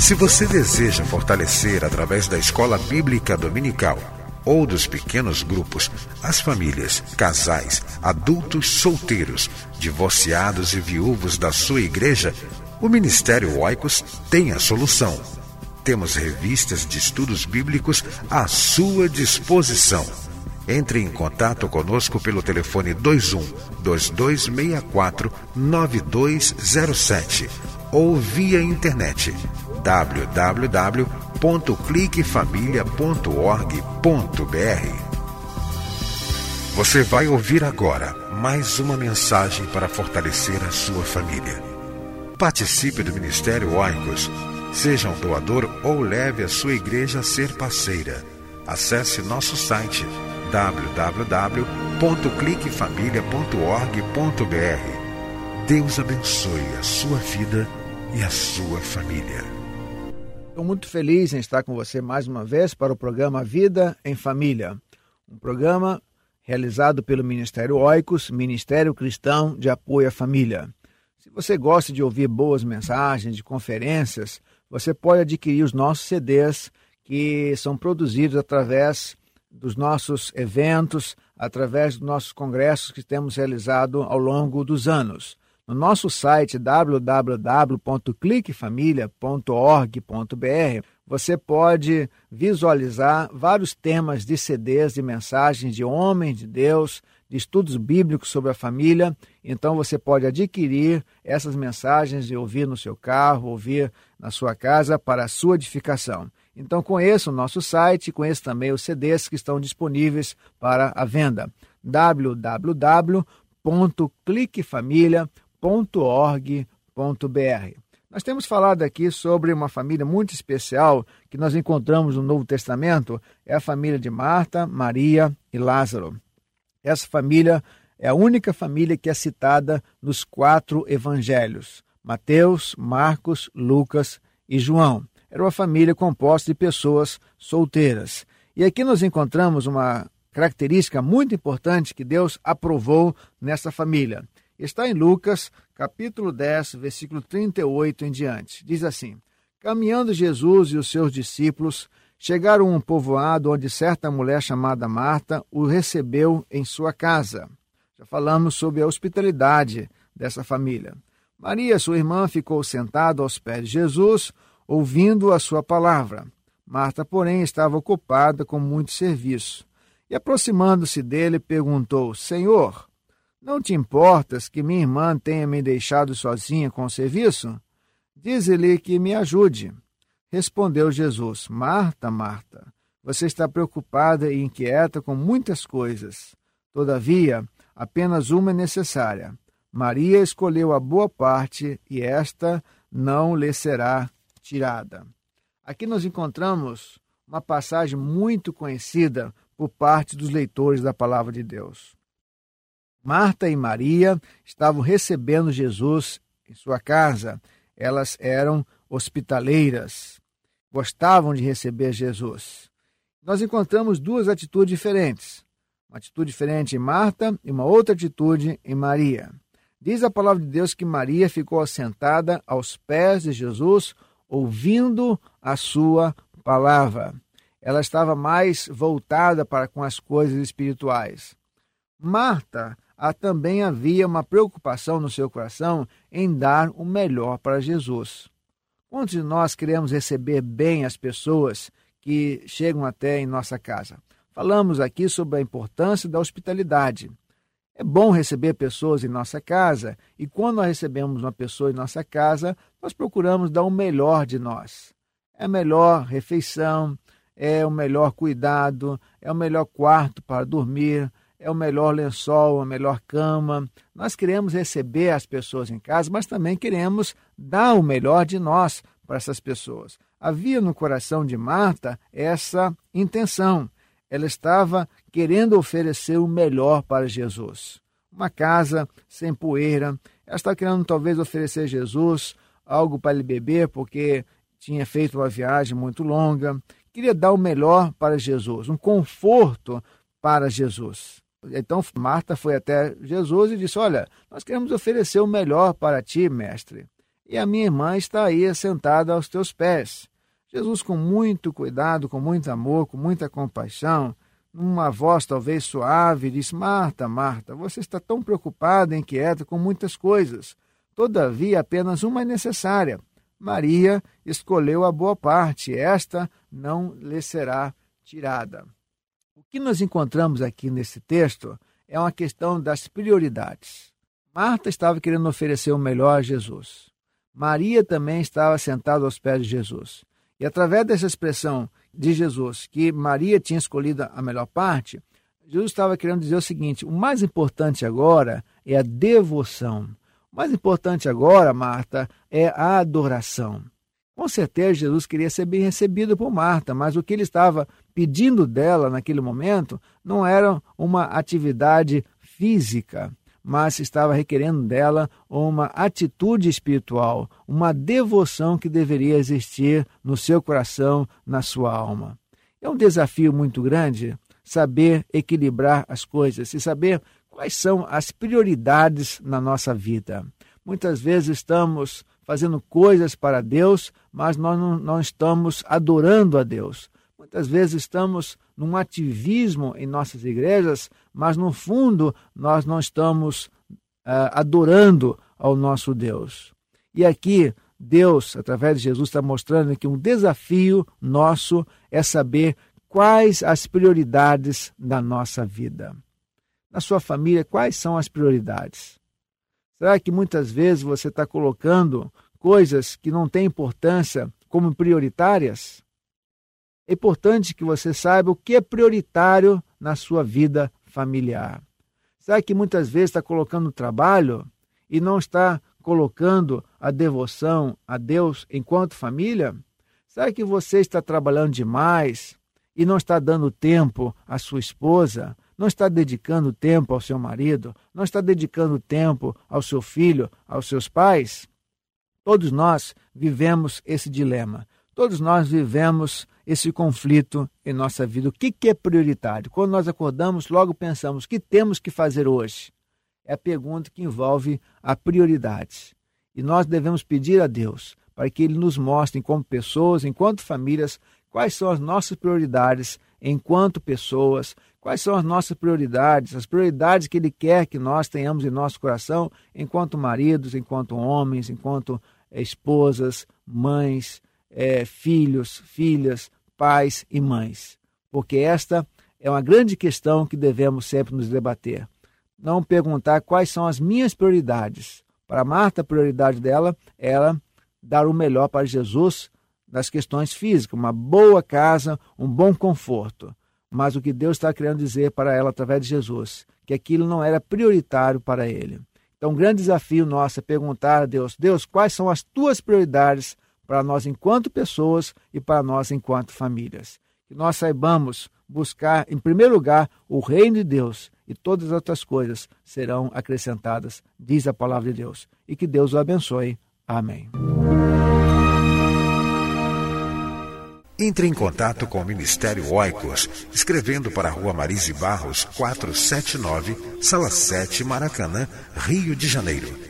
Se você deseja fortalecer através da escola bíblica dominical ou dos pequenos grupos as famílias, casais, adultos solteiros, divorciados e viúvos da sua igreja, o Ministério Oicos tem a solução. Temos revistas de estudos bíblicos à sua disposição. Entre em contato conosco pelo telefone 21 2264 9207 ou via internet www.cliquefamilia.org.br. Você vai ouvir agora mais uma mensagem para fortalecer a sua família. Participe do Ministério Oicos. Seja um doador ou leve a sua igreja a ser parceira. Acesse nosso site www.cliquefamilia.org.br. Deus abençoe a sua vida e a sua família. Estou muito feliz em estar com você mais uma vez para o programa Vida em Família, um programa realizado pelo Ministério Oicos, Ministério Cristão de Apoio à Família. Se você gosta de ouvir boas mensagens, de conferências, você pode adquirir os nossos CDs que são produzidos através dos nossos eventos, através dos nossos congressos que temos realizado ao longo dos anos. No nosso site www.cliquefamilia.org.br você pode visualizar vários temas de CDs, de mensagens de homens de Deus, de estudos bíblicos sobre a família. Então você pode adquirir essas mensagens e ouvir no seu carro, ouvir na sua casa para a sua edificação. Então conheça o nosso site, conheça também os CDs que estão disponíveis para a venda. www.cliquefamilia.org www.família.org.br. Nós temos falado aqui sobre uma família muito especial que nós encontramos no Novo Testamento, é a família de Marta, Maria e Lázaro. Essa família é a única família que é citada nos quatro evangelhos: Mateus, Marcos, Lucas e João. Era uma família composta de pessoas solteiras. E aqui nós encontramos uma característica muito importante que Deus aprovou nessa família. Está em Lucas, capítulo 10, versículo 38 em diante. Diz assim: Caminhando Jesus e os seus discípulos chegaram a um povoado onde certa mulher chamada Marta o recebeu em sua casa. Já falamos sobre a hospitalidade dessa família. Maria, sua irmã, ficou sentada aos pés de Jesus, ouvindo a sua palavra. Marta, porém, estava ocupada com muito serviço. E aproximando-se dele, perguntou: Senhor, não te importas que minha irmã tenha me deixado sozinha com o serviço? Diz-lhe que me ajude. Respondeu Jesus: Marta, Marta, você está preocupada e inquieta com muitas coisas. Todavia, apenas uma é necessária. Maria escolheu a boa parte e esta não lhe será tirada. Aqui nós encontramos uma passagem muito conhecida por parte dos leitores da palavra de Deus. Marta e Maria estavam recebendo Jesus em sua casa. Elas eram hospitaleiras, gostavam de receber Jesus. Nós encontramos duas atitudes diferentes. Uma atitude diferente em Marta e uma outra atitude em Maria. Diz a palavra de Deus que Maria ficou assentada aos pés de Jesus, ouvindo a sua palavra. Ela estava mais voltada para com as coisas espirituais. Marta há também havia uma preocupação no seu coração em dar o melhor para Jesus. Quantos de nós queremos receber bem as pessoas que chegam até em nossa casa? Falamos aqui sobre a importância da hospitalidade. É bom receber pessoas em nossa casa e quando nós recebemos uma pessoa em nossa casa, nós procuramos dar o melhor de nós. É a melhor refeição, é o melhor cuidado, é o melhor quarto para dormir, é o melhor lençol, a melhor cama. Nós queremos receber as pessoas em casa, mas também queremos dar o melhor de nós para essas pessoas. Havia no coração de Marta essa intenção. Ela estava querendo oferecer o melhor para Jesus. Uma casa sem poeira. Ela estava querendo talvez oferecer a Jesus algo para ele beber, porque tinha feito uma viagem muito longa. Queria dar o melhor para Jesus, um conforto para Jesus. Então Marta foi até Jesus e disse: Olha, nós queremos oferecer o melhor para ti, mestre. E a minha irmã está aí sentada aos teus pés. Jesus, com muito cuidado, com muito amor, com muita compaixão, numa voz talvez suave, disse: Marta, Marta, você está tão preocupada, inquieta com muitas coisas. Todavia, apenas uma é necessária. Maria escolheu a boa parte, esta não lhe será tirada. O que nós encontramos aqui nesse texto é uma questão das prioridades. Marta estava querendo oferecer o melhor a Jesus. Maria também estava sentada aos pés de Jesus. E através dessa expressão de Jesus, que Maria tinha escolhido a melhor parte, Jesus estava querendo dizer o seguinte: o mais importante agora é a devoção. O mais importante agora, Marta, é a adoração. Com certeza, Jesus queria ser bem recebido por Marta, mas o que ele estava pedindo dela naquele momento não era uma atividade física, mas estava requerendo dela uma atitude espiritual, uma devoção que deveria existir no seu coração, na sua alma. É um desafio muito grande saber equilibrar as coisas e saber quais são as prioridades na nossa vida. Muitas vezes estamos fazendo coisas para Deus, mas nós não, não estamos adorando a Deus. Muitas vezes estamos num ativismo em nossas igrejas, mas no fundo nós não estamos uh, adorando ao nosso Deus. E aqui Deus, através de Jesus, está mostrando que um desafio nosso é saber quais as prioridades da nossa vida. Na sua família, quais são as prioridades? Será que muitas vezes você está colocando coisas que não têm importância como prioritárias? É importante que você saiba o que é prioritário na sua vida familiar. Será que muitas vezes está colocando o trabalho e não está colocando a devoção a Deus enquanto família? Será que você está trabalhando demais e não está dando tempo à sua esposa, não está dedicando tempo ao seu marido, não está dedicando tempo ao seu filho, aos seus pais? Todos nós vivemos esse dilema. Todos nós vivemos esse conflito em nossa vida. O que, é prioritário? Quando nós acordamos, logo pensamos: o que temos que fazer hoje? É a pergunta que envolve a prioridade. E nós devemos pedir a Deus para que Ele nos mostre, como pessoas, enquanto famílias, quais são as nossas prioridades enquanto pessoas, quais são as nossas prioridades, as prioridades que Ele quer que nós tenhamos em nosso coração, enquanto maridos, enquanto homens, enquanto eh, esposas, mães, é, filhos, filhas, pais e mães. Porque esta é uma grande questão que devemos sempre nos debater. Não perguntar quais são as minhas prioridades. Para Marta, a prioridade dela era dar o melhor para Jesus das questões físicas, uma boa casa, um bom conforto. Mas o que Deus está querendo dizer para ela através de Jesus, que aquilo não era prioritário para ele. Então, um grande desafio nosso é perguntar a Deus: Deus, quais são as tuas prioridades para nós enquanto pessoas e para nós enquanto famílias? Que nós saibamos buscar, em primeiro lugar, o reino de Deus e todas as outras coisas serão acrescentadas, diz a palavra de Deus. E que Deus o abençoe. Amém. Entre em contato com o Ministério Oicos, escrevendo para a Rua Marise Barros, 479, Sala 7, Maracanã, Rio de Janeiro.